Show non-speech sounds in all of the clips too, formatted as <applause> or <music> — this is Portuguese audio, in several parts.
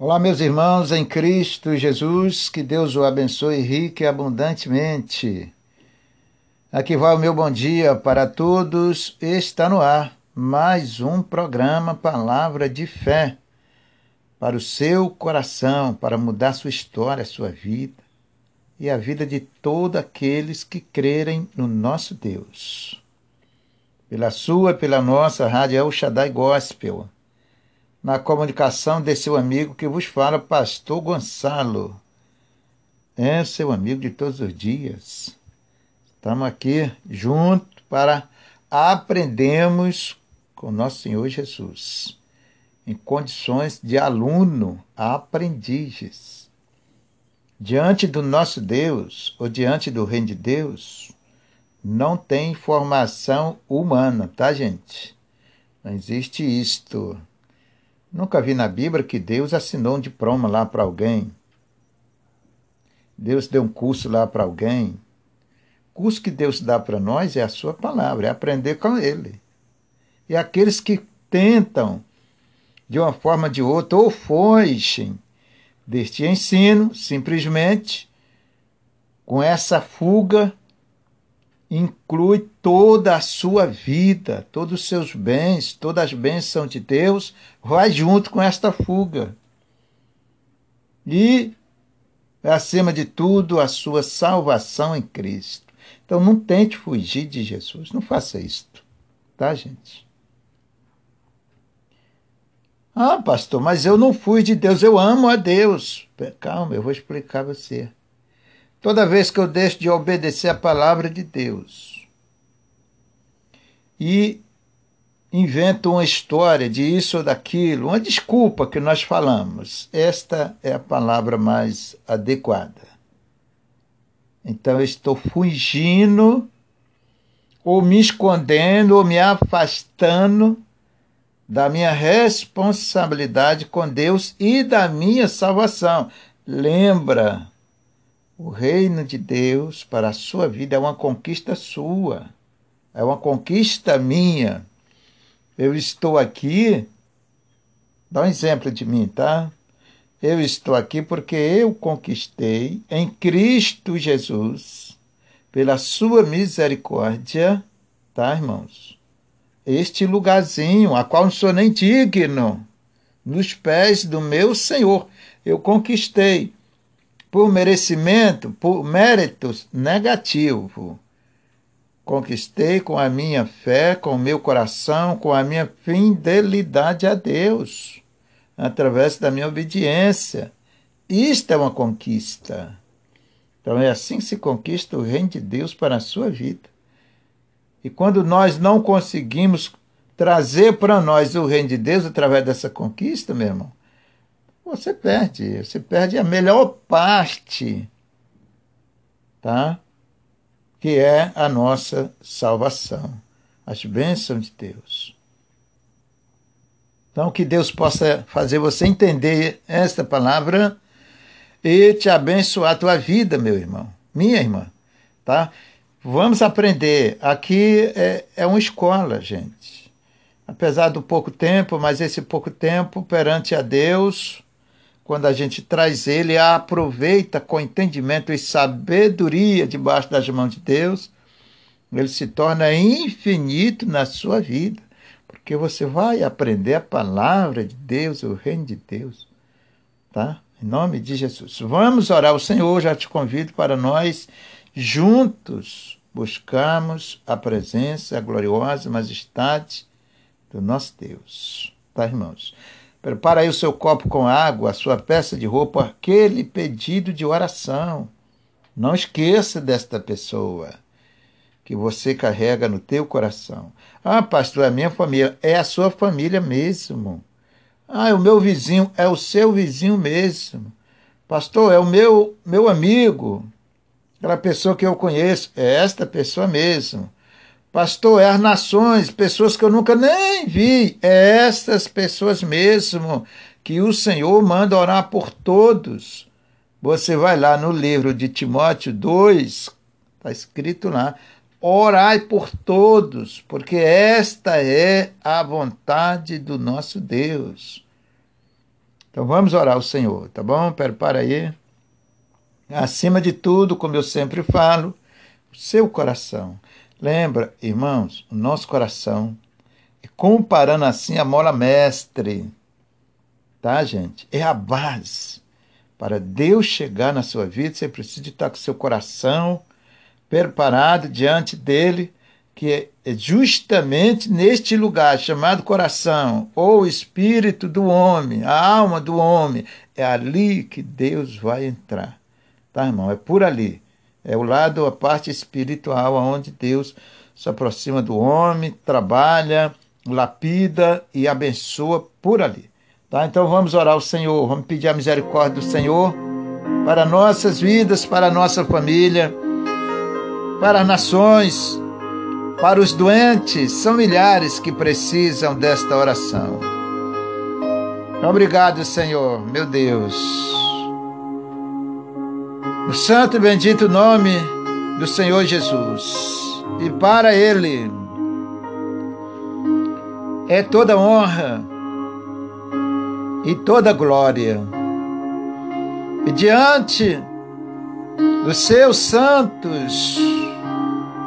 Olá, meus irmãos em Cristo Jesus, que Deus o abençoe rique e abundantemente. Aqui vai o meu bom dia para todos. Está no ar mais um programa Palavra de Fé para o seu coração, para mudar sua história, sua vida e a vida de todos aqueles que crerem no nosso Deus. Pela sua, pela nossa Rádio El Shaddai Gospel na comunicação de seu amigo que vos fala, Pastor Gonçalo. É seu amigo de todos os dias. Estamos aqui juntos para aprendermos com nosso Senhor Jesus, em condições de aluno, aprendizes. Diante do nosso Deus, ou diante do reino de Deus, não tem formação humana, tá, gente? Não existe isto. Nunca vi na Bíblia que Deus assinou um diploma lá para alguém. Deus deu um curso lá para alguém. O curso que Deus dá para nós é a sua palavra, é aprender com Ele. E aqueles que tentam, de uma forma ou de outra, ou fogem deste ensino, simplesmente, com essa fuga, inclui toda a sua vida, todos os seus bens, todas as bênçãos de Deus, vai junto com esta fuga. E, acima de tudo, a sua salvação em Cristo. Então não tente fugir de Jesus, não faça isto, tá, gente? Ah, pastor, mas eu não fui de Deus, eu amo a Deus. Calma, eu vou explicar a você. Toda vez que eu deixo de obedecer a palavra de Deus e invento uma história de isso ou daquilo, uma desculpa que nós falamos, esta é a palavra mais adequada. Então eu estou fugindo ou me escondendo ou me afastando da minha responsabilidade com Deus e da minha salvação. Lembra, o reino de Deus para a sua vida é uma conquista sua, é uma conquista minha. Eu estou aqui, dá um exemplo de mim, tá? Eu estou aqui porque eu conquistei em Cristo Jesus, pela sua misericórdia, tá, irmãos? Este lugarzinho, a qual não sou nem digno, nos pés do meu Senhor, eu conquistei por merecimento, por méritos negativo. Conquistei com a minha fé, com o meu coração, com a minha fidelidade a Deus, através da minha obediência. Isto é uma conquista. Então é assim que se conquista o reino de Deus para a sua vida. E quando nós não conseguimos trazer para nós o reino de Deus através dessa conquista, meu irmão, você perde. Você perde a melhor parte, tá? Que é a nossa salvação, as bênçãos de Deus. Então, que Deus possa fazer você entender esta palavra e te abençoar a tua vida, meu irmão, minha irmã, tá? Vamos aprender. Aqui é, é uma escola, gente. Apesar do pouco tempo, mas esse pouco tempo perante a Deus, quando a gente traz ele, aproveita com entendimento e sabedoria debaixo das mãos de Deus, ele se torna infinito na sua vida, porque você vai aprender a palavra de Deus, o reino de Deus, tá? Em nome de Jesus. Vamos orar ao Senhor, já te convido para nós juntos buscarmos a presença, a gloriosa majestade do nosso Deus. Tá, irmãos? Prepara aí o seu copo com água, a sua peça de roupa, aquele pedido de oração. Não esqueça desta pessoa que você carrega no teu coração. Ah, pastor, é a minha família. É a sua família mesmo. Ah, o meu vizinho é o seu vizinho mesmo. Pastor, é o meu, meu amigo. Aquela pessoa que eu conheço. É esta pessoa mesmo. Pastor, é as nações, pessoas que eu nunca nem vi. É essas pessoas mesmo que o Senhor manda orar por todos. Você vai lá no livro de Timóteo 2, está escrito lá: orai por todos, porque esta é a vontade do nosso Deus. Então vamos orar ao Senhor, tá bom? Prepara aí. Acima de tudo, como eu sempre falo, seu coração. Lembra, irmãos, o nosso coração, comparando assim a mola mestre, tá, gente? É a base. Para Deus chegar na sua vida, você precisa estar com seu coração preparado diante dele, que é justamente neste lugar chamado coração, ou espírito do homem, a alma do homem, é ali que Deus vai entrar. Tá, irmão? É por ali. É o lado, a parte espiritual, onde Deus se aproxima do homem, trabalha, lapida e abençoa por ali. Tá? Então vamos orar ao Senhor, vamos pedir a misericórdia do Senhor para nossas vidas, para nossa família, para as nações, para os doentes. São milhares que precisam desta oração. Obrigado, Senhor, meu Deus. No santo e bendito nome do Senhor Jesus. E para Ele é toda honra e toda glória. E diante dos seus santos,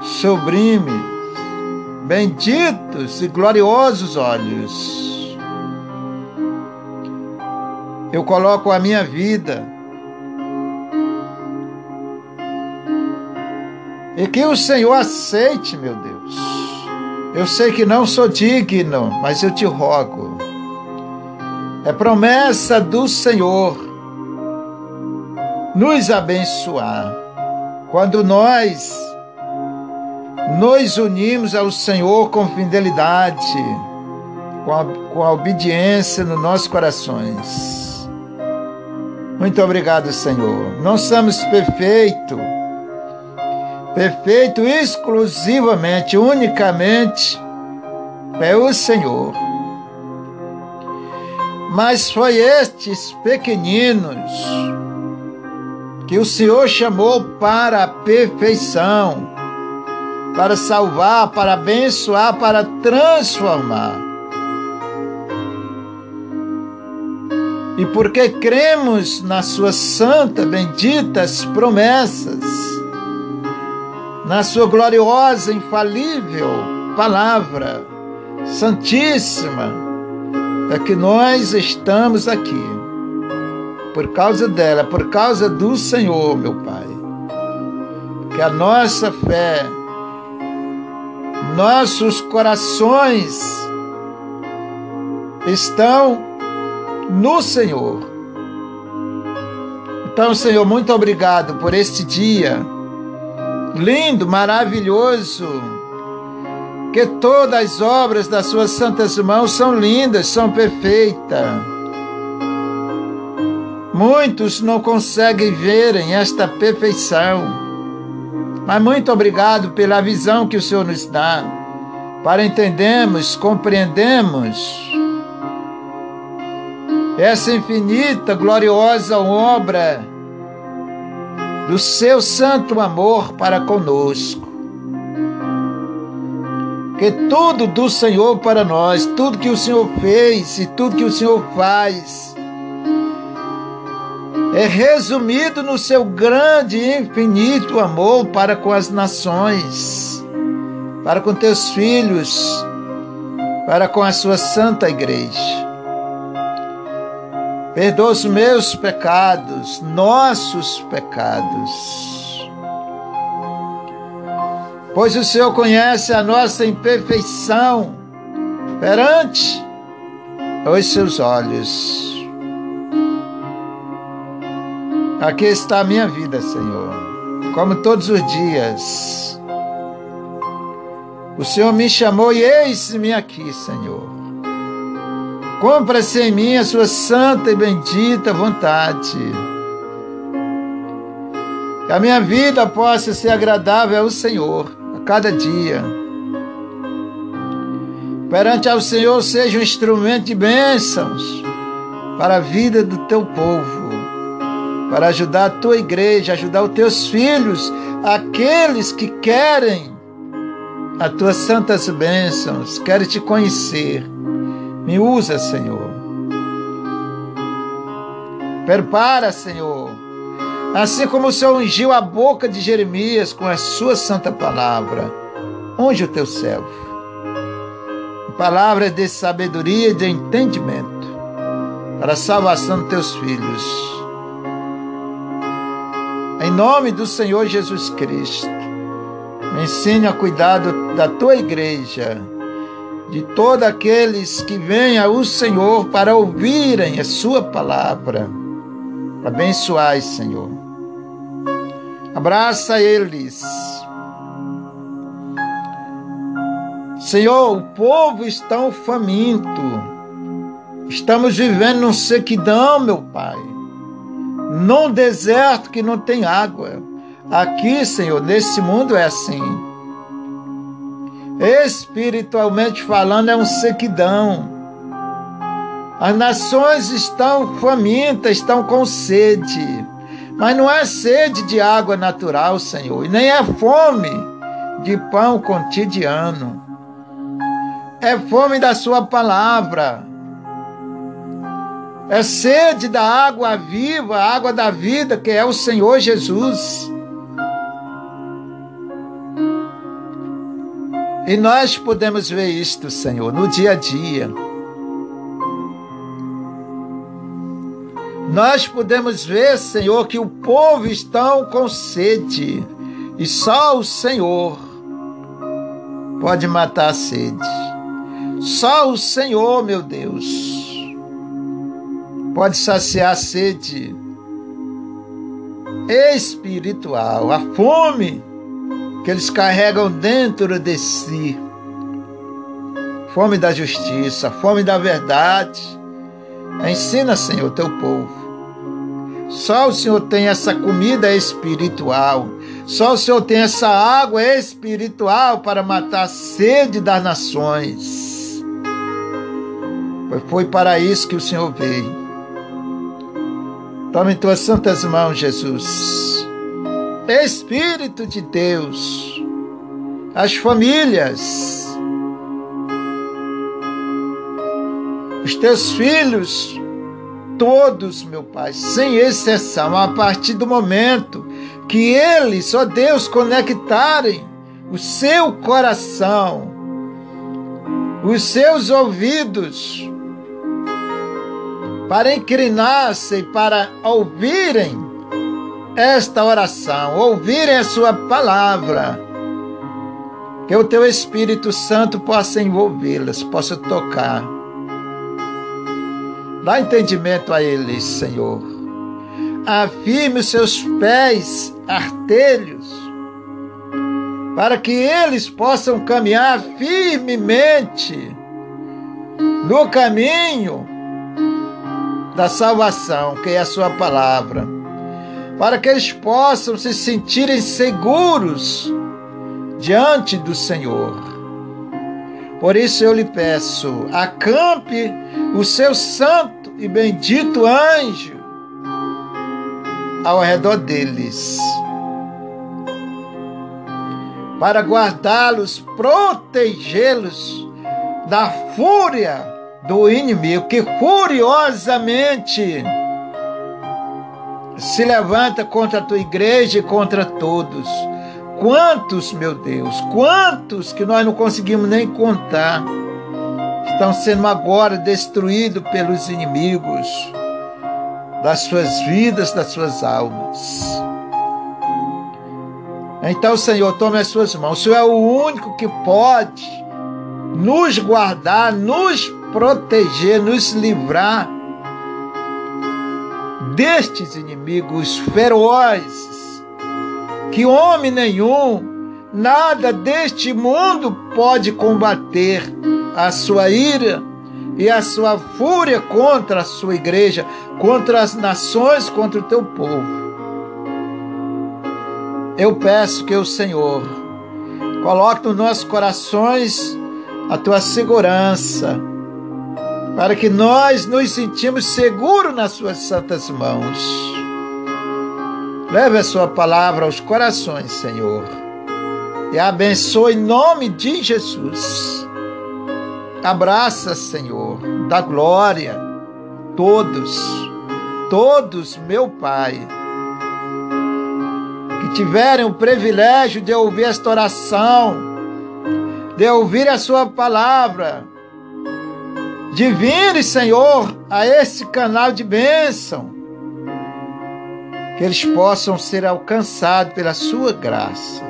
sublimes, benditos e gloriosos olhos, eu coloco a minha vida E que o Senhor aceite, meu Deus. Eu sei que não sou digno, mas eu te rogo. É promessa do Senhor nos abençoar. Quando nós nos unimos ao Senhor com fidelidade, com a, com a obediência nos nossos corações. Muito obrigado, Senhor. Não somos perfeitos perfeito exclusivamente, unicamente é o Senhor. Mas foi estes pequeninos que o Senhor chamou para a perfeição, para salvar, para abençoar, para transformar. E porque cremos nas suas santas, benditas promessas, na sua gloriosa, infalível palavra santíssima, é que nós estamos aqui. Por causa dela, por causa do Senhor, meu Pai. Que a nossa fé, nossos corações estão no Senhor. Então, Senhor, muito obrigado por este dia lindo, maravilhoso, que todas as obras das suas santas mãos são lindas, são perfeitas. Muitos não conseguem verem esta perfeição, mas muito obrigado pela visão que o Senhor nos dá, para entendermos, compreendermos essa infinita, gloriosa obra do seu santo amor para conosco. Que tudo do Senhor para nós, tudo que o Senhor fez e tudo que o Senhor faz, é resumido no seu grande e infinito amor para com as nações, para com teus filhos, para com a sua santa igreja. Perdoa os meus pecados, nossos pecados. Pois o Senhor conhece a nossa imperfeição perante os seus olhos. Aqui está a minha vida, Senhor, como todos os dias. O Senhor me chamou e eis-me aqui, Senhor. Compra-se em mim a sua santa e bendita vontade. Que a minha vida possa ser agradável ao Senhor a cada dia. Perante ao Senhor seja um instrumento de bênçãos para a vida do teu povo, para ajudar a tua igreja, ajudar os teus filhos, aqueles que querem as tuas santas bênçãos, querem te conhecer me usa, Senhor. Prepara, Senhor. Assim como o Senhor ungiu a boca de Jeremias com a sua santa palavra, unge o teu servo. Palavras de sabedoria e de entendimento para a salvação dos teus filhos. Em nome do Senhor Jesus Cristo, me ensine a cuidar da tua igreja, de todos aqueles que vêm ao Senhor para ouvirem a sua palavra. Abençoai, Senhor. Abraça eles. Senhor, o povo está faminto. Estamos vivendo num sequidão, meu Pai. Num deserto que não tem água. Aqui, Senhor, nesse mundo é assim. Espiritualmente falando, é um sequidão. As nações estão famintas, estão com sede. Mas não é sede de água natural, Senhor, e nem é fome de pão cotidiano. É fome da Sua palavra. É sede da água viva, a água da vida, que é o Senhor Jesus. E nós podemos ver isto, Senhor, no dia a dia. Nós podemos ver, Senhor, que o povo está com sede e só o Senhor pode matar a sede. Só o Senhor, meu Deus, pode saciar a sede espiritual, a fome que eles carregam dentro de si. Fome da justiça, fome da verdade. Ensina, Senhor, teu povo só o Senhor tem essa comida espiritual. Só o Senhor tem essa água espiritual para matar a sede das nações. Foi para isso que o Senhor veio. Toma em tuas santas mãos, Jesus. Espírito de Deus, as famílias, os teus filhos, todos, meu Pai, sem exceção, a partir do momento que eles, ó Deus, conectarem o seu coração, os seus ouvidos, para inclinar-se e para ouvirem esta oração, ouvirem a Sua palavra, que o Teu Espírito Santo possa envolvê-las, possa tocar. Dá entendimento a eles, Senhor. Afirme os seus pés artelhos, para que eles possam caminhar firmemente no caminho da salvação, que é a Sua palavra, para que eles possam se sentirem seguros diante do Senhor. Por isso eu lhe peço, acampe o seu santo e bendito anjo ao redor deles, para guardá-los, protegê-los da fúria do inimigo que furiosamente se levanta contra a tua igreja e contra todos. Quantos, meu Deus, quantos que nós não conseguimos nem contar estão sendo agora destruídos pelos inimigos das suas vidas, das suas almas. Então, Senhor, tome as suas mãos. O Senhor é o único que pode nos guardar, nos proteger, nos livrar destes inimigos ferozes que homem nenhum, nada deste mundo pode combater a sua ira e a sua fúria contra a sua igreja, contra as nações, contra o teu povo. Eu peço que o Senhor coloque nos nossos corações a tua segurança, para que nós nos sentimos seguros nas suas santas mãos. Leve a sua palavra aos corações, Senhor, e abençoe em nome de Jesus Abraça, Senhor, da glória, todos, todos, meu Pai, que tiverem o privilégio de ouvir esta oração, de ouvir a Sua palavra, de vir, Senhor, a esse canal de bênção, que eles possam ser alcançados pela Sua graça,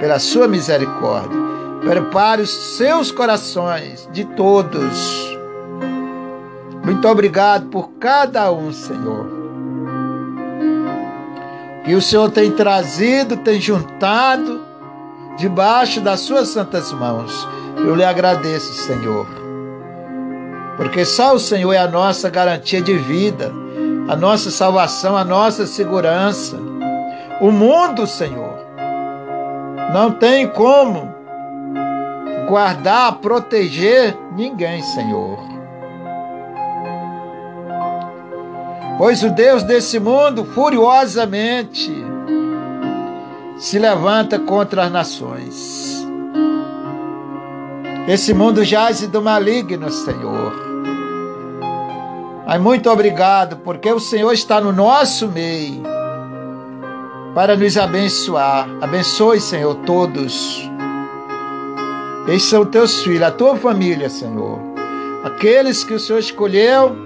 pela Sua misericórdia. Prepare os seus corações de todos. Muito obrigado por cada um, Senhor. Que o Senhor tem trazido, tem juntado debaixo das suas santas mãos. Eu lhe agradeço, Senhor. Porque só o Senhor é a nossa garantia de vida, a nossa salvação, a nossa segurança. O mundo, Senhor, não tem como guardar, proteger ninguém, Senhor. Pois o Deus desse mundo furiosamente se levanta contra as nações. Esse mundo jaz do maligno, Senhor. Mas muito obrigado, porque o Senhor está no nosso meio para nos abençoar. Abençoe, Senhor, todos esses são teus filhos, a tua família, Senhor. Aqueles que o Senhor escolheu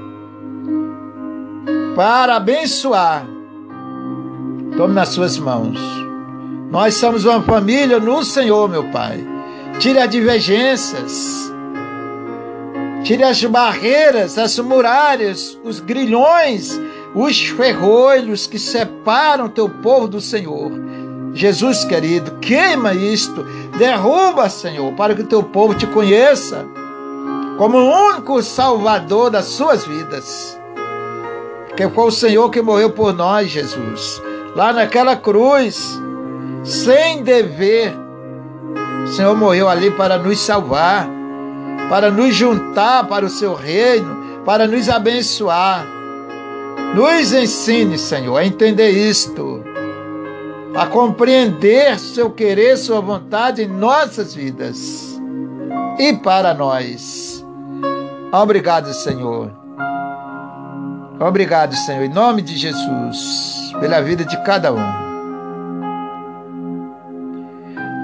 para abençoar. Tome nas suas mãos. Nós somos uma família no Senhor, meu Pai. Tire as divergências. Tire as barreiras, as muralhas, os grilhões, os ferrolhos que separam teu povo do Senhor. Jesus querido, queima isto, derruba, Senhor, para que o teu povo te conheça como o único Salvador das suas vidas. Que foi o Senhor que morreu por nós, Jesus, lá naquela cruz, sem dever. O Senhor morreu ali para nos salvar, para nos juntar para o seu reino, para nos abençoar. Nos ensine, Senhor, a entender isto a compreender seu querer, sua vontade em nossas vidas e para nós. Obrigado, Senhor. Obrigado, Senhor, em nome de Jesus, pela vida de cada um.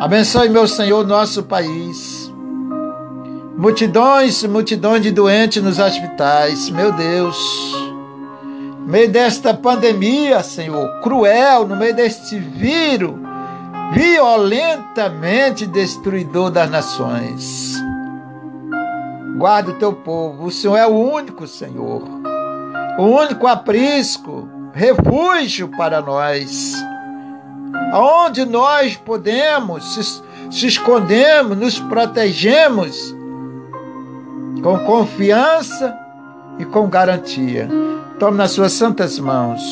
Abençoe, meu Senhor, nosso país. Multidões, multidões de doentes nos hospitais, meu Deus no meio desta pandemia, Senhor, cruel, no meio deste vírus, violentamente destruidor das nações. Guarda o teu povo, o Senhor é o único, Senhor, o único aprisco, refúgio para nós, aonde nós podemos se, se escondemos, nos protegemos com confiança e com garantia. Tome nas suas santas mãos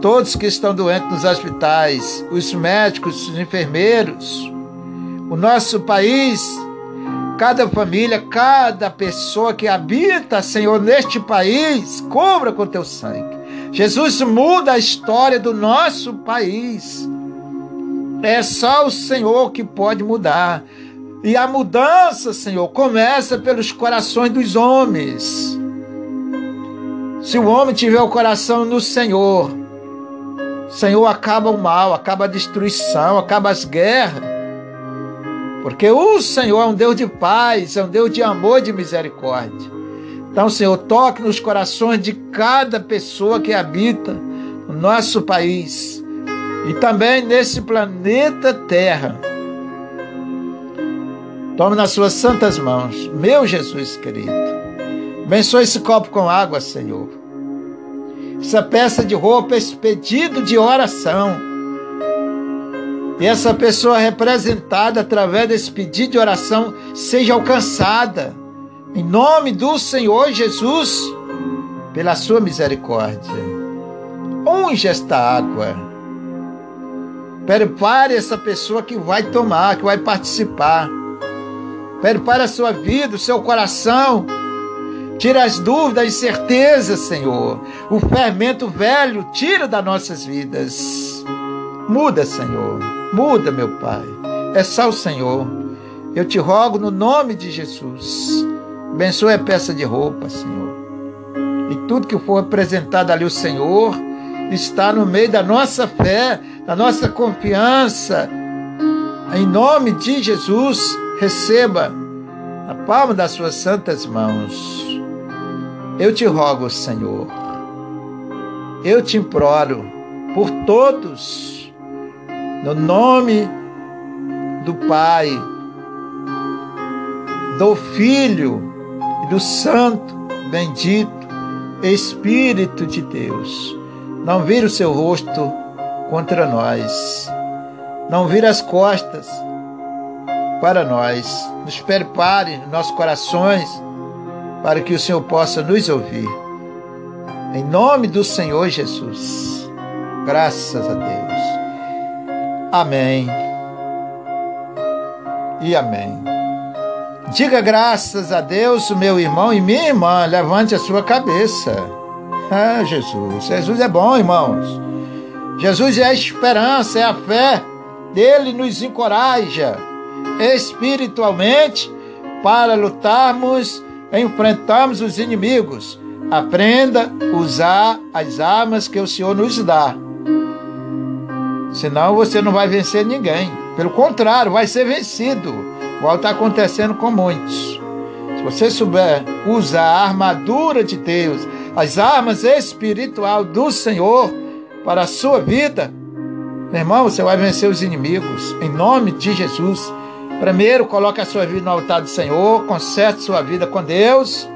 todos que estão doentes nos hospitais, os médicos, os enfermeiros, o nosso país, cada família, cada pessoa que habita, Senhor, neste país, cubra com teu sangue. Jesus muda a história do nosso país. É só o Senhor que pode mudar. E a mudança, Senhor, começa pelos corações dos homens. Se o homem tiver o coração no Senhor, Senhor acaba o mal, acaba a destruição, acaba as guerras. Porque o Senhor é um Deus de paz, é um Deus de amor e de misericórdia. Então, Senhor, toque nos corações de cada pessoa que habita no nosso país e também nesse planeta Terra. Tome nas suas santas mãos, meu Jesus querido. Abençoe esse copo com água, Senhor. Essa peça de roupa, esse pedido de oração. E essa pessoa representada através desse pedido de oração seja alcançada. Em nome do Senhor Jesus, pela sua misericórdia. Unge esta água. Prepare essa pessoa que vai tomar, que vai participar. Prepare a sua vida, o seu coração Tira as dúvidas e incertezas, Senhor. O fermento velho, tira das nossas vidas. Muda, Senhor. Muda, meu Pai. É só o Senhor. Eu te rogo no nome de Jesus. Abençoe a peça de roupa, Senhor. E tudo que for apresentado ali o Senhor está no meio da nossa fé, da nossa confiança. Em nome de Jesus, receba na palma das suas santas mãos. Eu te rogo, Senhor, eu te imploro por todos, no nome do Pai, do Filho e do Santo bendito Espírito de Deus. Não vira o seu rosto contra nós, não vira as costas para nós. Nos prepare nossos corações para que o Senhor possa nos ouvir. Em nome do Senhor Jesus. Graças a Deus. Amém. E amém. Diga graças a Deus, meu irmão e minha irmã. Levante a sua cabeça. Ah, Jesus. Jesus é bom, irmãos. Jesus é a esperança, é a fé. Ele nos encoraja espiritualmente para lutarmos, enfrentarmos os inimigos. Aprenda a usar as armas que o Senhor nos dá. Senão você não vai vencer ninguém. Pelo contrário, vai ser vencido. Igual está acontecendo com muitos. Se você souber usar a armadura de Deus, as armas espiritual do Senhor para a sua vida, meu irmão, você vai vencer os inimigos. Em nome de Jesus. Primeiro, coloque a sua vida no altar do Senhor, conserte sua vida com Deus.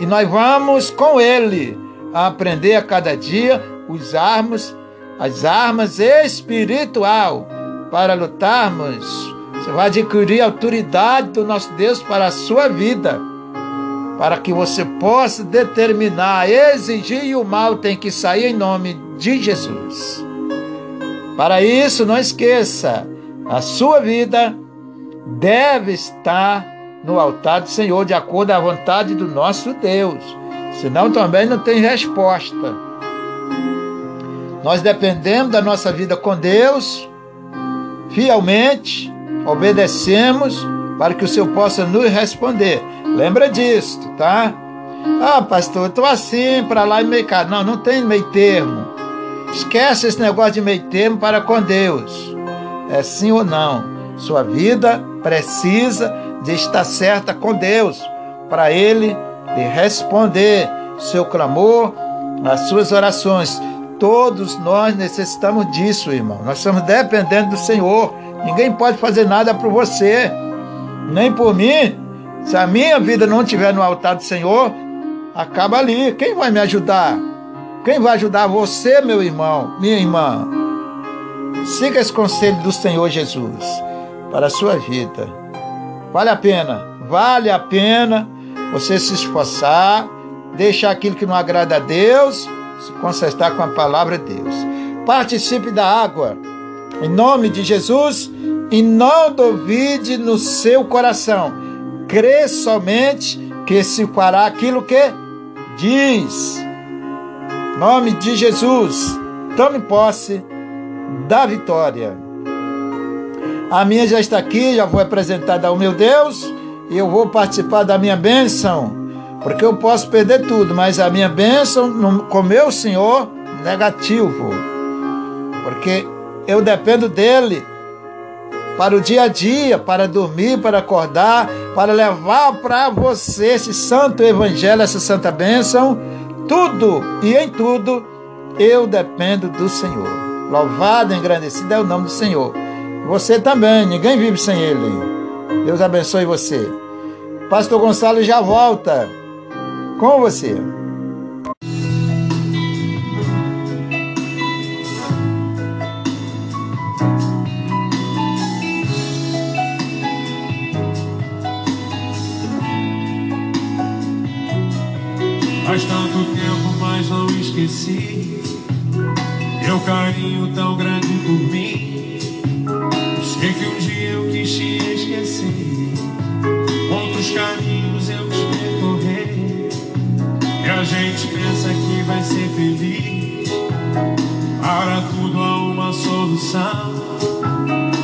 E nós vamos com Ele a aprender a cada dia usarmos as armas espiritual para lutarmos. Você vai adquirir a autoridade do nosso Deus para a sua vida, para que você possa determinar, exigir e o mal tem que sair em nome de Jesus. Para isso, não esqueça a sua vida deve estar no altar do Senhor, de acordo à vontade do nosso Deus. Senão também não tem resposta. Nós dependemos da nossa vida com Deus, fielmente, obedecemos para que o Senhor possa nos responder. Lembra disso, tá? Ah, pastor, eu estou assim, para lá e meio cá. Não, não tem meio termo. Esquece esse negócio de meio termo para com Deus é sim ou não. Sua vida precisa de estar certa com Deus para Ele lhe responder seu clamor, as suas orações. Todos nós necessitamos disso, irmão. Nós estamos dependendo do Senhor. Ninguém pode fazer nada por você, nem por mim. Se a minha vida não estiver no altar do Senhor, acaba ali. Quem vai me ajudar? Quem vai ajudar você, meu irmão, minha irmã? Siga esse conselho do Senhor Jesus para a sua vida. Vale a pena, vale a pena você se esforçar, deixar aquilo que não agrada a Deus, se consertar com a palavra de Deus. Participe da água, em nome de Jesus, e não duvide no seu coração. Crê somente que se fará aquilo que diz. Em nome de Jesus, tome posse da vitória. A minha já está aqui, já vou apresentada ao meu Deus e eu vou participar da minha bênção, porque eu posso perder tudo, mas a minha bênção com meu Senhor, negativo, porque eu dependo dele para o dia a dia, para dormir, para acordar, para levar para você esse santo evangelho, essa santa bênção, tudo e em tudo eu dependo do Senhor. Louvado e engrandecido é o nome do Senhor. Você também, ninguém vive sem Ele. Deus abençoe você. Pastor Gonçalo já volta com você. Faz tanto tempo, mas não esqueci teu carinho tão grande por mim. Sei que um dia eu quis te esquecer. Outros caminhos eu quis percorrer. E a gente pensa que vai ser feliz. Para tudo há uma solução.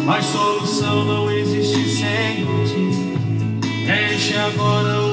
Mas solução não existe sem ti. Enche agora o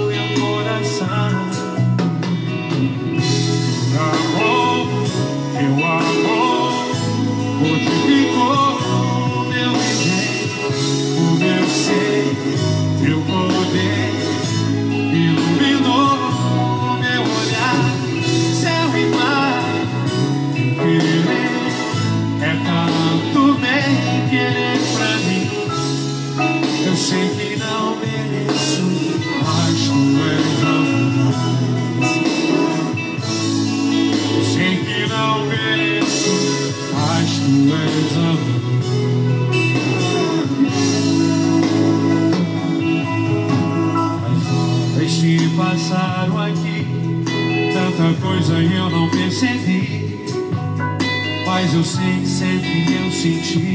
sempre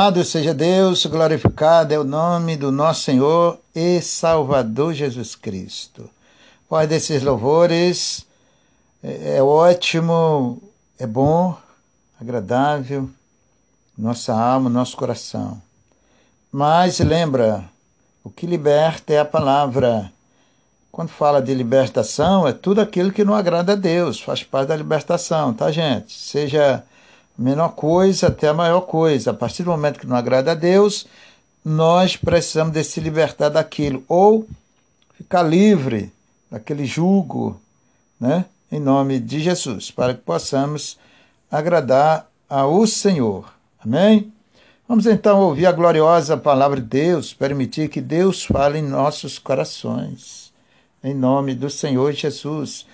Louvado seja Deus, glorificado é o nome do nosso Senhor e Salvador Jesus Cristo. Pai desses louvores é, é ótimo, é bom, agradável, nossa alma, nosso coração. Mas lembra, o que liberta é a palavra. Quando fala de libertação, é tudo aquilo que não agrada a Deus, faz parte da libertação, tá, gente? Seja menor coisa até a maior coisa. A partir do momento que não agrada a Deus, nós precisamos de se libertar daquilo ou ficar livre daquele jugo, né? Em nome de Jesus, para que possamos agradar ao Senhor. Amém? Vamos então ouvir a gloriosa palavra de Deus, permitir que Deus fale em nossos corações. Em nome do Senhor Jesus.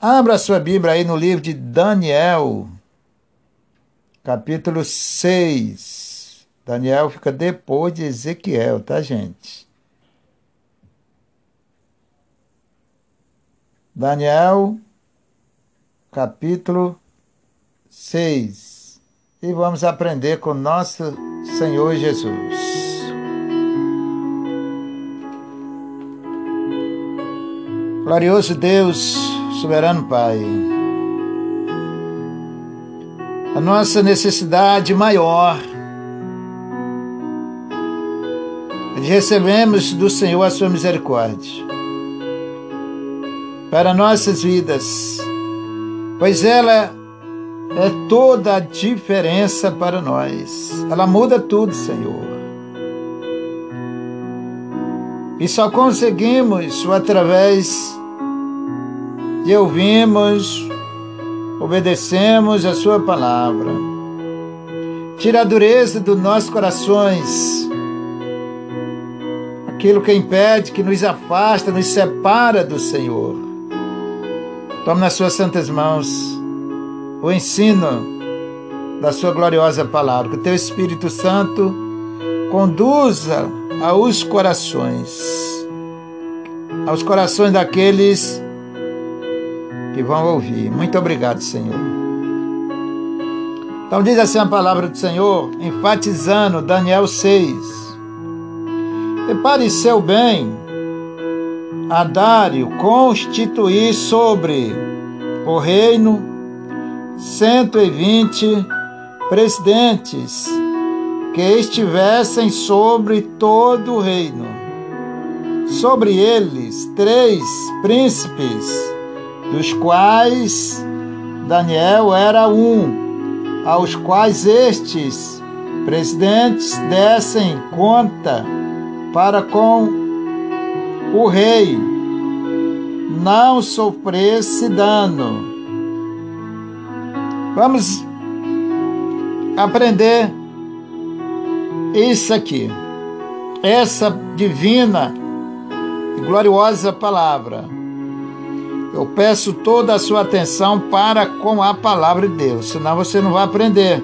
Abra sua Bíblia aí no livro de Daniel, capítulo 6. Daniel fica depois de Ezequiel, tá, gente? Daniel, capítulo 6. E vamos aprender com nosso Senhor Jesus. Glorioso Deus, soberano Pai nossa necessidade maior. Recebemos do Senhor a sua misericórdia para nossas vidas, pois ela é toda a diferença para nós. Ela muda tudo, Senhor. E só conseguimos através de ouvirmos obedecemos a Sua palavra. Tira a dureza dos nossos corações, aquilo que impede, que nos afasta, nos separa do Senhor. Tome nas Suas santas mãos o ensino da Sua gloriosa palavra, que o Teu Espírito Santo conduza aos corações, aos corações daqueles que vão ouvir. Muito obrigado, Senhor. Então diz assim a palavra do Senhor, enfatizando Daniel 6. E pareceu bem a Dário constituir sobre o reino 120 presidentes que estivessem sobre todo o reino. Sobre eles, três príncipes dos quais Daniel era um, aos quais estes presidentes dessem conta para com o rei não sofresse dano. Vamos aprender isso aqui. Essa divina e gloriosa palavra. Eu peço toda a sua atenção para com a palavra de Deus, senão você não vai aprender.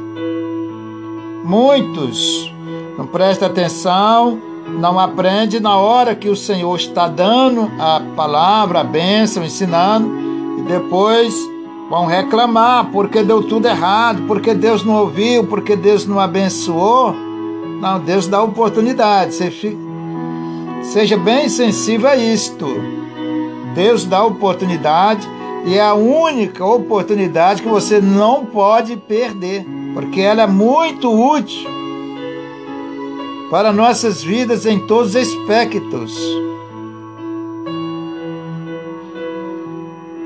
Muitos não prestam atenção, não aprendem na hora que o Senhor está dando a palavra, a bênção, ensinando, e depois vão reclamar porque deu tudo errado, porque Deus não ouviu, porque Deus não abençoou. Não, Deus dá oportunidade. Seja bem sensível a isto. Deus dá oportunidade e é a única oportunidade que você não pode perder, porque ela é muito útil para nossas vidas em todos os aspectos.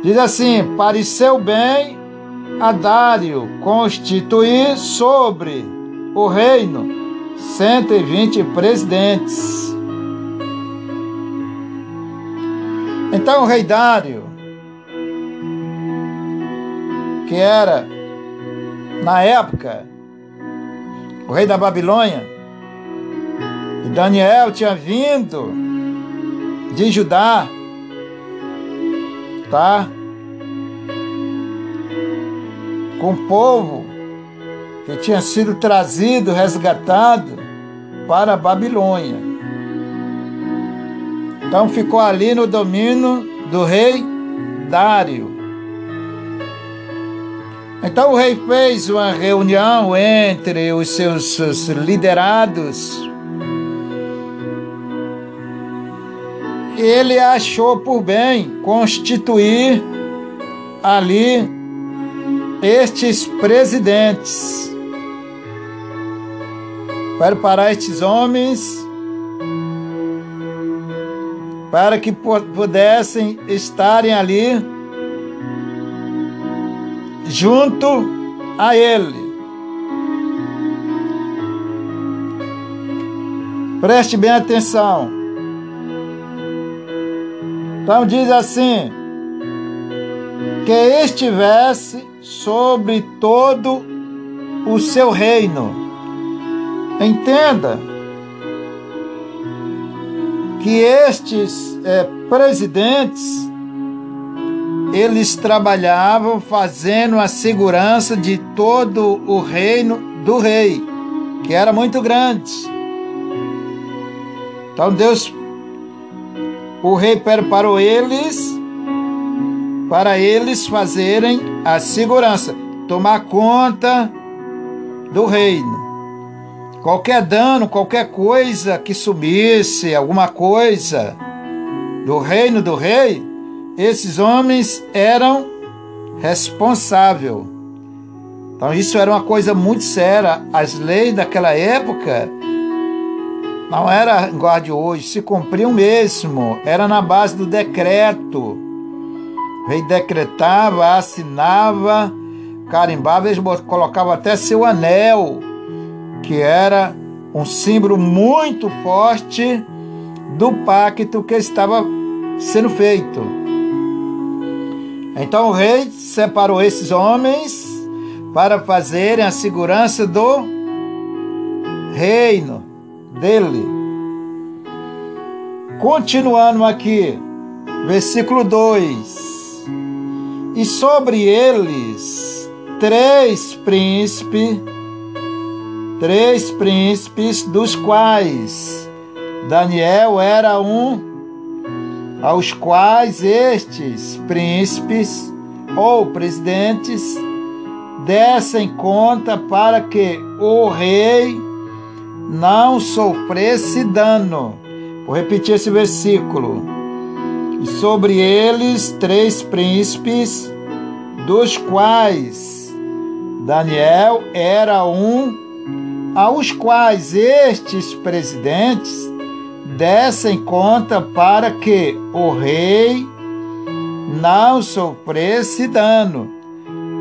Diz assim: pareceu bem a Dário constituir sobre o reino 120 presidentes. Então o rei Dário, que era na época o rei da Babilônia, e Daniel tinha vindo de Judá, tá? Com o povo que tinha sido trazido, resgatado para a Babilônia. Então ficou ali no domínio do rei Dário. Então o rei fez uma reunião entre os seus, liderados ele achou por bem constituir ali estes presidentes. Preparar estes homens para que pudessem estarem ali junto a ele. Preste bem atenção. Então diz assim: que estivesse sobre todo o seu reino. Entenda que estes é, presidentes eles trabalhavam fazendo a segurança de todo o reino do rei, que era muito grande. Então Deus o rei preparou eles para eles fazerem a segurança, tomar conta do reino. Qualquer dano, qualquer coisa que sumisse, alguma coisa do reino do rei, esses homens eram responsáveis. Então isso era uma coisa muito séria. As leis daquela época não era igual a de hoje, se cumpriam mesmo, era na base do decreto. O rei decretava, assinava, carimbava, eles colocavam até seu anel, que era um símbolo muito forte do pacto que estava sendo feito. Então o rei separou esses homens para fazerem a segurança do reino dele. Continuando aqui, versículo 2: E sobre eles três príncipes, três príncipes, dos quais Daniel era um, aos quais estes príncipes ou presidentes dessem conta para que o rei não sofresse dano. Vou repetir esse versículo. E sobre eles três príncipes, dos quais Daniel era um, aos quais estes presidentes dessem conta para que o rei não sofresse dano.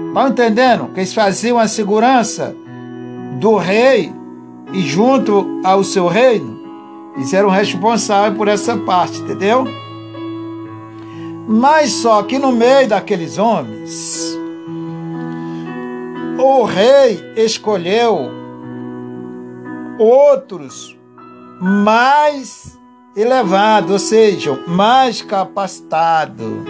Estão entendendo? Que eles faziam a segurança do rei e junto ao seu reino, eles eram responsáveis por essa parte, entendeu? Mas só que no meio daqueles homens, o rei escolheu outros mais elevado, ou seja, mais capacitado.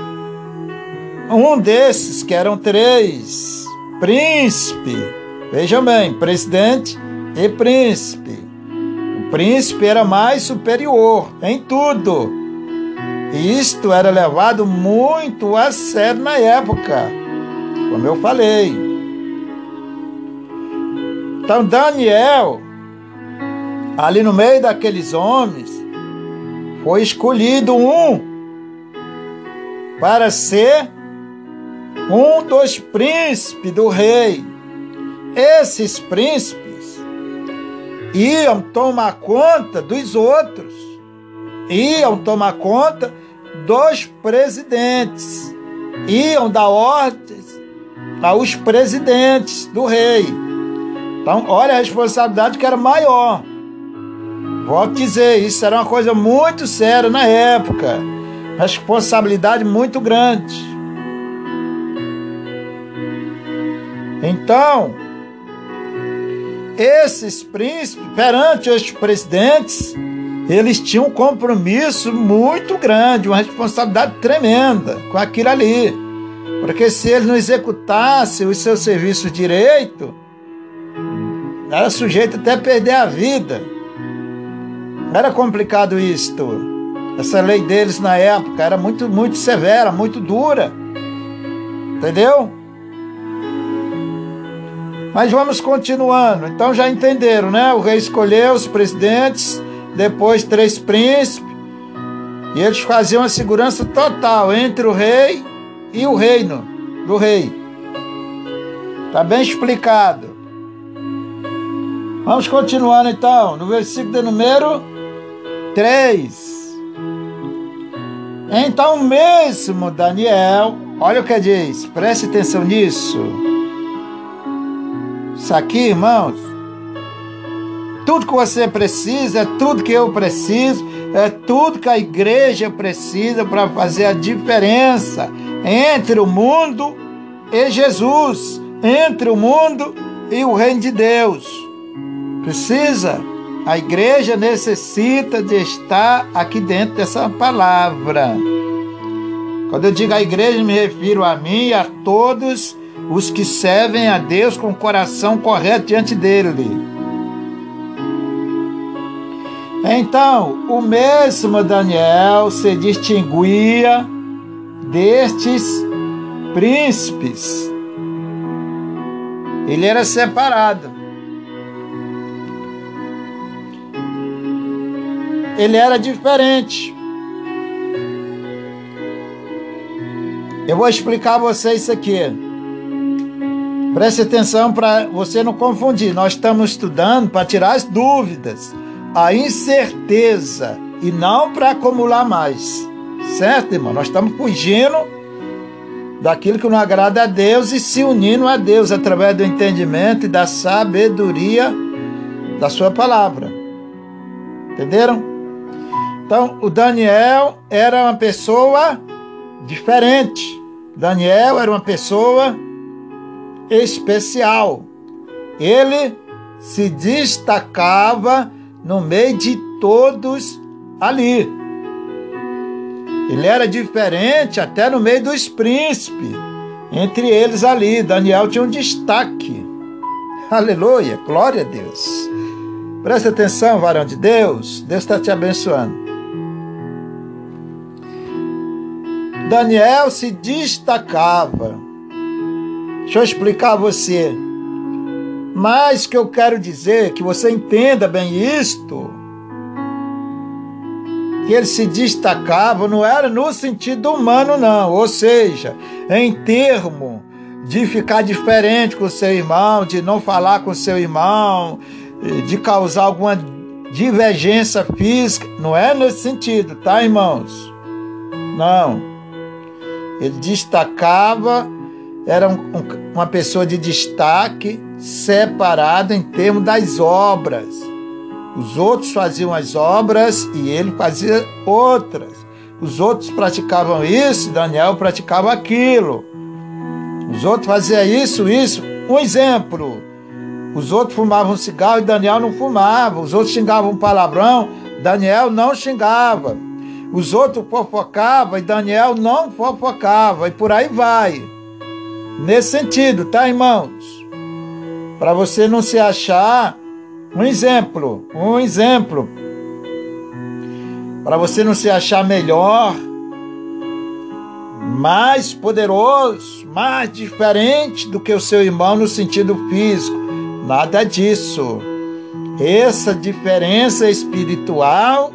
Um desses, que eram três, príncipe, vejam bem, presidente e príncipe. O príncipe era mais superior em tudo. E isto era levado muito a sério na época, como eu falei. Então, Daniel, ali no meio daqueles homens, foi escolhido um para ser um dos príncipes do rei. Esses príncipes iam tomar conta dos outros, iam tomar conta dos presidentes, iam dar ordens aos presidentes do rei. Então, olha a responsabilidade que era maior. Vou dizer, isso era uma coisa muito séria na época. Responsabilidade muito grande. Então, esses príncipes, perante os presidentes, eles tinham um compromisso muito grande, uma responsabilidade tremenda com aquilo ali. Porque se eles não executassem os seus serviços direito, era sujeito até a perder a vida. Era complicado isto. Essa lei deles na época era muito, muito severa, muito dura. Entendeu? Mas vamos continuando. Então já entenderam, né? O rei escolheu os presidentes, depois três príncipes, e eles faziam a segurança total entre o rei e o reino do rei. Está bem explicado. Vamos continuando então, no versículo de número 3. Então mesmo Daniel, olha o que diz, preste atenção nisso. Isso aqui, irmãos, tudo que você precisa, é tudo que eu preciso, é tudo que a igreja precisa para fazer a diferença entre o mundo e Jesus, entre o mundo e o reino de Deus. Precisa, a igreja necessita de estar aqui dentro dessa palavra. Quando eu digo a igreja, me refiro a mim e a todos os que servem a Deus com o coração correto diante dele. Então, o mesmo Daniel se distinguia destes príncipes. Ele era separado. Ele era diferente. Eu vou explicar a vocês isso aqui. Preste atenção para você não confundir. Nós estamos estudando para tirar as dúvidas a incerteza e não para acumular mais. Certo, irmão? Nós estamos fugindo daquilo que não agrada a Deus e se unindo a Deus através do entendimento e da sabedoria da sua palavra. Entenderam? Então, o Daniel era uma pessoa diferente. Daniel era uma pessoa especial. Ele se destacava no meio de todos ali. Ele era diferente até no meio dos príncipes. Entre eles ali, Daniel tinha um destaque. Aleluia, glória a Deus. Presta atenção, varão de Deus. Deus está te abençoando. Daniel se destacava. Deixa eu explicar a você. Mas que eu quero dizer, que você entenda bem isto, que ele se destacava não era no sentido humano, não. Ou seja, em termo de ficar diferente com seu irmão, de não falar com seu irmão, de causar alguma divergência física. Não é nesse sentido, tá, irmãos? Não. Ele destacava, era um, um, uma pessoa de destaque, separado em termos das obras. Os outros faziam as obras e ele fazia outras. Os outros praticavam isso, Daniel praticava aquilo. Os outros faziam isso, isso. Um exemplo: os outros fumavam cigarro e Daniel não fumava. Os outros xingavam palavrão, Daniel não xingava. Os outros fofocavam e Daniel não fofocava. E por aí vai. Nesse sentido, tá, irmãos? Para você não se achar um exemplo, um exemplo. Para você não se achar melhor, mais poderoso, mais diferente do que o seu irmão no sentido físico. Nada disso. Essa diferença espiritual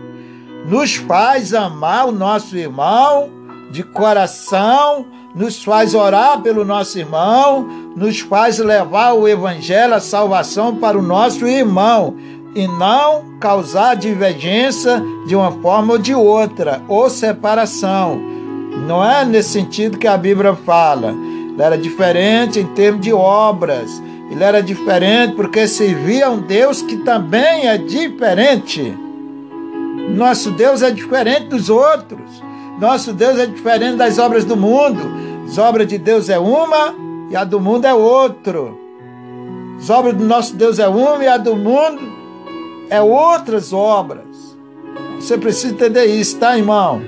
nos faz amar o nosso irmão de coração, nos faz orar pelo nosso irmão, nos faz levar o evangelho, a salvação para o nosso irmão e não causar divergência de uma forma ou de outra, ou separação. Não é nesse sentido que a Bíblia fala. Ele era diferente em termos de obras. Ele era diferente porque servia a um Deus que também é diferente. Nosso Deus é diferente dos outros. Nosso Deus é diferente das obras do mundo. As obras de Deus é uma e a do mundo é outro. As obras do nosso Deus é uma e a do mundo é outras obras. Você precisa entender isso, tá, irmão?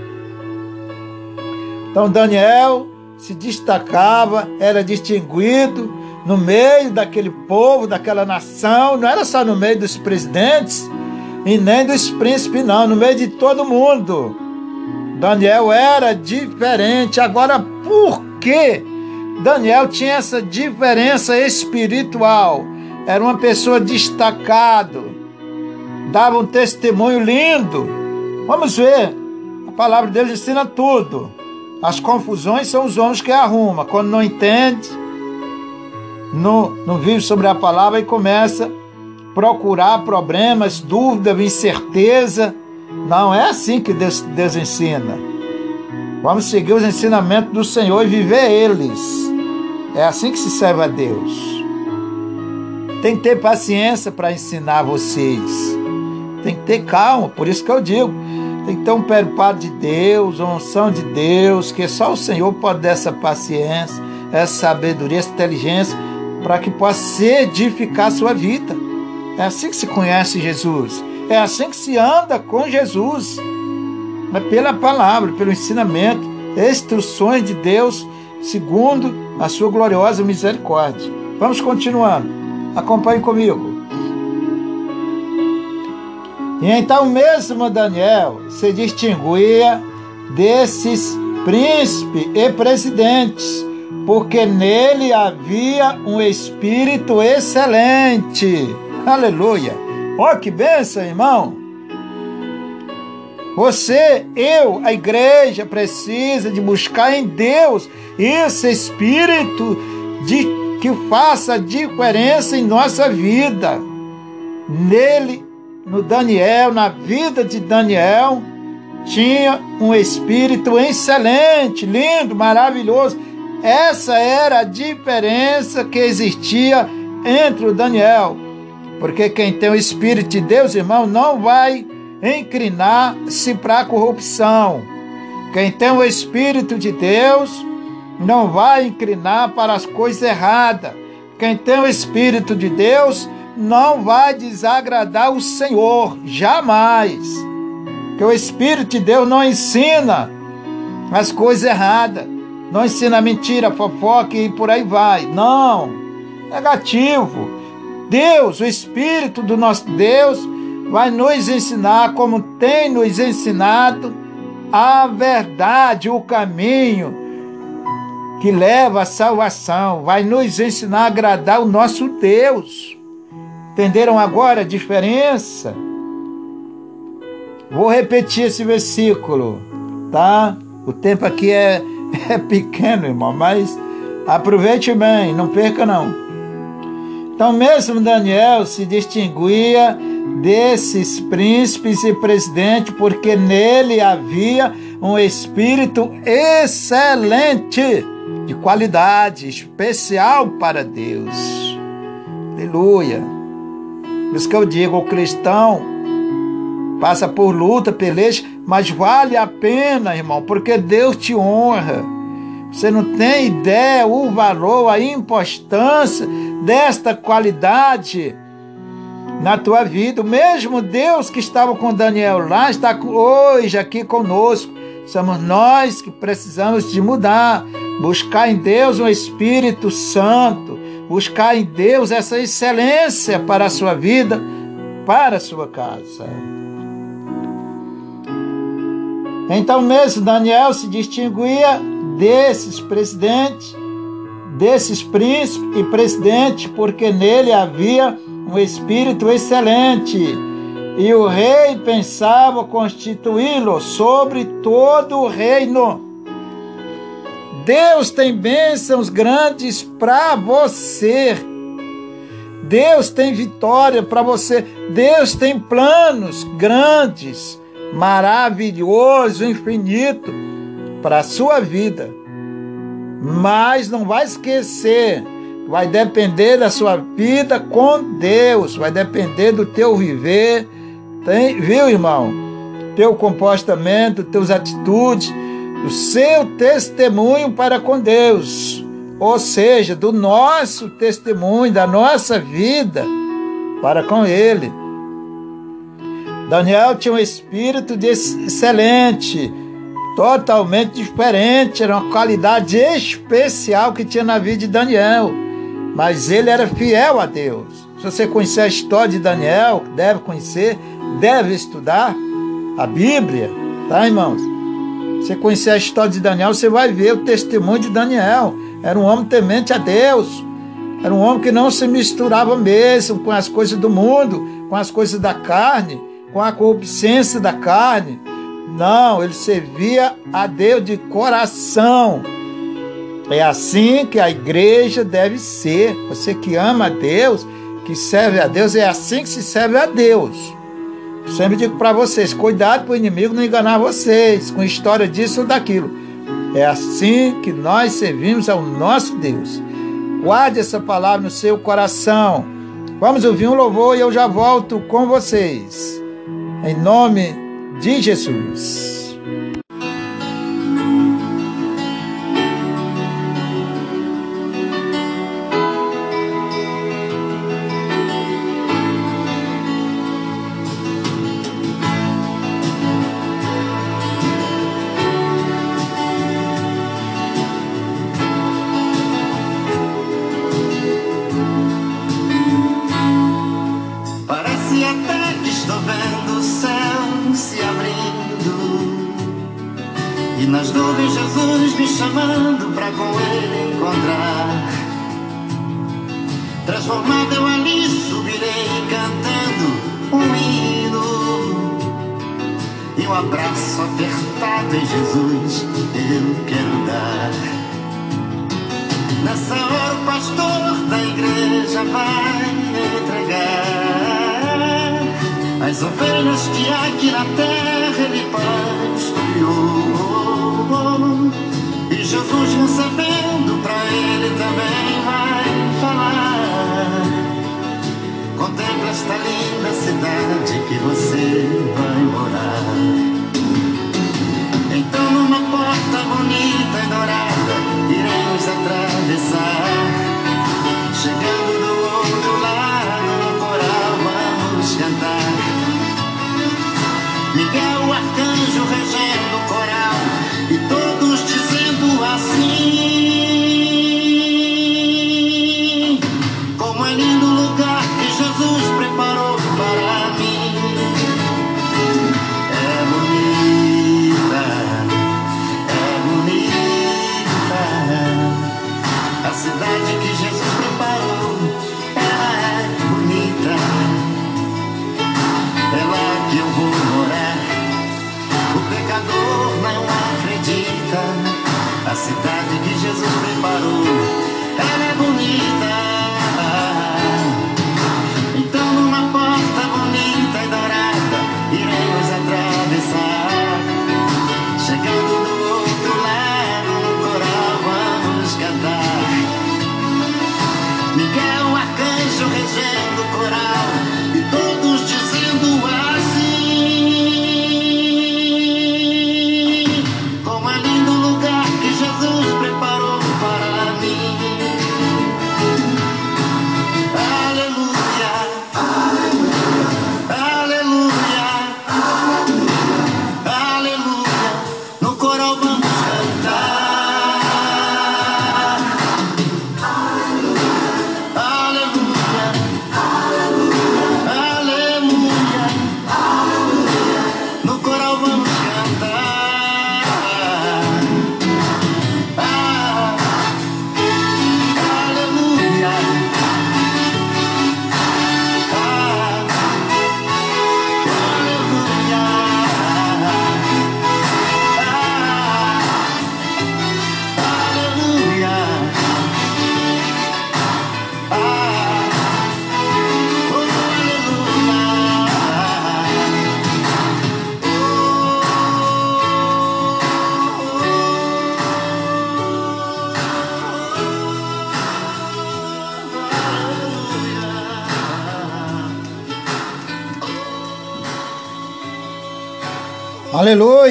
Então Daniel se destacava, era distinguido no meio daquele povo, daquela nação, não era só no meio dos presidentes e nem dos príncipes, não, no meio de todo mundo. Daniel era diferente. Agora, por que Daniel tinha essa diferença espiritual? Era uma pessoa destacado, dava um testemunho lindo. Vamos ver, a palavra de Deus ensina tudo. As confusões são os homens que arrumam. Quando não entende, não, não vive sobre a palavra e começa procurar problemas, dúvida, incerteza. Não é assim que Deus, Deus ensina. Vamos seguir os ensinamentos do Senhor e viver eles. É assim que se serve a Deus. Tem que ter paciência para ensinar vocês. Tem que ter calma, por isso que eu digo tem que ter um preparo de Deus, uma unção de Deus, que só o Senhor pode dar essa paciência, essa sabedoria, essa inteligência, para que possa edificar a sua vida. É assim que se conhece Jesus. É assim que se anda com Jesus. É pela palavra, pelo ensinamento, instruções de Deus, segundo a sua gloriosa misericórdia. Vamos continuando. Acompanhe comigo. E então mesmo Daniel se distinguia desses príncipes e presidentes, porque nele havia um espírito excelente. Aleluia! Ó oh, que bênção, irmão! Você, eu, a igreja precisa de buscar em Deus esse espírito de que faça diferença em nossa vida. Nele no Daniel, na vida de Daniel, tinha um espírito excelente, lindo, maravilhoso. Essa era a diferença que existia entre o Daniel. Porque quem tem o Espírito de Deus, irmão, não vai inclinar-se para a corrupção. Quem tem o Espírito de Deus não vai inclinar para as coisas erradas. Quem tem o Espírito de Deus não vai desagradar o Senhor, jamais. Que o Espírito de Deus não ensina as coisas erradas, não ensina mentira, fofoca e por aí vai. Não, negativo. Deus, o Espírito do nosso Deus, vai nos ensinar, como tem nos ensinado, a verdade, o caminho que leva à salvação, vai nos ensinar a agradar o nosso Deus. Entenderam agora a diferença? Vou repetir esse versículo, tá? O tempo aqui é, <laughs> é pequeno, irmão, mas aproveite bem, não perca não. Então, mesmo Daniel se distinguia desses príncipes e presidentes, porque nele havia um espírito excelente, de qualidade especial para Deus. Aleluia. Por isso que eu digo, o cristão passa por luta, peleja, mas vale a pena, irmão, porque Deus te honra. Você não tem ideia o valor, a importância desta qualidade na tua vida. O mesmo Deus que estava com Daniel lá está hoje aqui conosco. Somos nós que precisamos de mudar, buscar em Deus o Espírito Santo, buscar em Deus essa excelência para a sua vida, para a sua casa. Então mesmo Daniel se distinguia desses presidentes, desses príncipes e presidentes, porque nele havia um espírito excelente. E o rei pensava constituí-lo sobre todo o reino. Deus tem bênçãos grandes para você. Deus tem vitória para você. Deus tem planos grandes, maravilhoso, infinito para a sua vida. Mas não vai esquecer, vai depender da sua vida com Deus, vai depender do teu viver, tem, viu, irmão? Teu comportamento, teus atitudes, o seu testemunho para com Deus, ou seja, do nosso testemunho, da nossa vida para com Ele. Daniel tinha um espírito excelente, totalmente diferente, era uma qualidade especial que tinha na vida de Daniel. Mas ele era fiel a Deus. Se você conhecer a história de Daniel, deve conhecer, deve estudar a Bíblia, tá, irmãos? Você conhecer a história de Daniel, você vai ver o testemunho de Daniel. Era um homem temente a Deus. Era um homem que não se misturava mesmo com as coisas do mundo, com as coisas da carne, com a corrupção da carne não, ele servia a Deus de coração. É assim que a igreja deve ser. Você que ama a Deus, que serve a Deus, é assim que se serve a Deus. Eu sempre digo para vocês: cuidado para o inimigo não enganar vocês com história disso ou daquilo. É assim que nós servimos ao nosso Deus. Guarde essa palavra no seu coração. Vamos ouvir um louvor e eu já volto com vocês. Em nome de Jesus. Jesus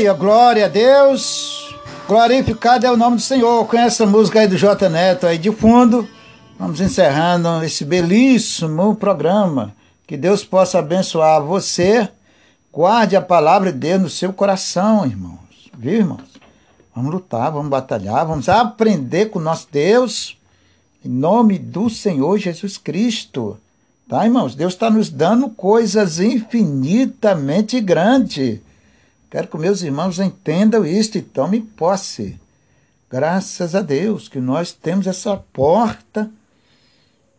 Aleluia, glória a Deus. Glorificado é o nome do Senhor. Com essa música aí do J Neto aí de fundo, vamos encerrando esse belíssimo programa. Que Deus possa abençoar você. Guarde a palavra de Deus no seu coração, irmãos. Viu, irmãos? Vamos lutar, vamos batalhar, vamos aprender com o nosso Deus. Em nome do Senhor Jesus Cristo. Tá, irmãos? Deus está nos dando coisas infinitamente grandes. Quero que meus irmãos entendam isto e tomem posse. Graças a Deus que nós temos essa porta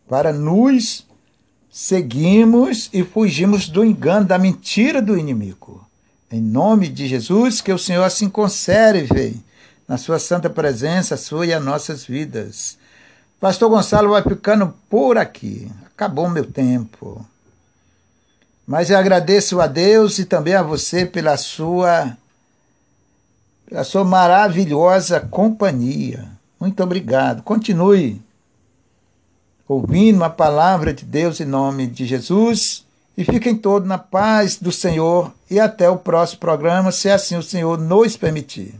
para nos seguimos e fugimos do engano, da mentira do inimigo. Em nome de Jesus, que o Senhor assim conserve na sua santa presença, a sua e as nossas vidas. Pastor Gonçalo vai ficando por aqui. Acabou meu tempo. Mas eu agradeço a Deus e também a você pela sua pela sua maravilhosa companhia. Muito obrigado. Continue ouvindo a palavra de Deus em nome de Jesus e fiquem todos na paz do Senhor e até o próximo programa, se assim o Senhor nos permitir.